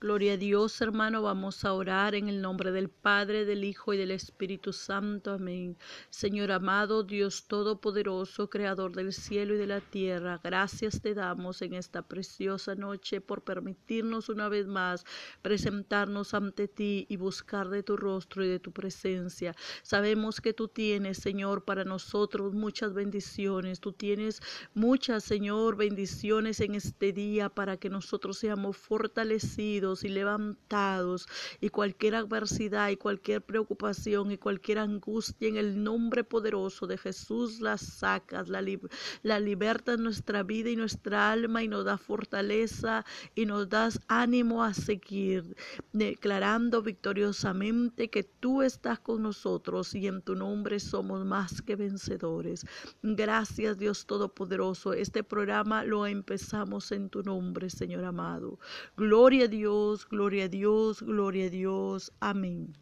Gloria a Dios, hermano. Vamos a orar en el nombre del Padre, del Hijo y del Espíritu Santo. Amén. Señor amado, Dios Todopoderoso, Creador del cielo y de la tierra, gracias te damos en esta preciosa noche por permitirnos una vez más presentarnos ante ti y buscar de tu rostro y de tu presencia. Sabemos que tú tienes, Señor, para nosotros muchas bendiciones. Tú tienes muchas, Señor, bendiciones en este día para que nosotros seamos fortalecidos y levantados y cualquier adversidad y cualquier preocupación y cualquier angustia en el nombre poderoso de Jesús la sacas, la, la libertas en nuestra vida y nuestra alma y nos da fortaleza y nos das ánimo a seguir, declarando victoriosamente que tú estás con nosotros y en tu nombre somos más que vencedores. Gracias Dios Todopoderoso. Este programa lo empezamos en tu nombre, Señor amado. Gloria a Dios gloria a Dios, gloria a Dios. Amén.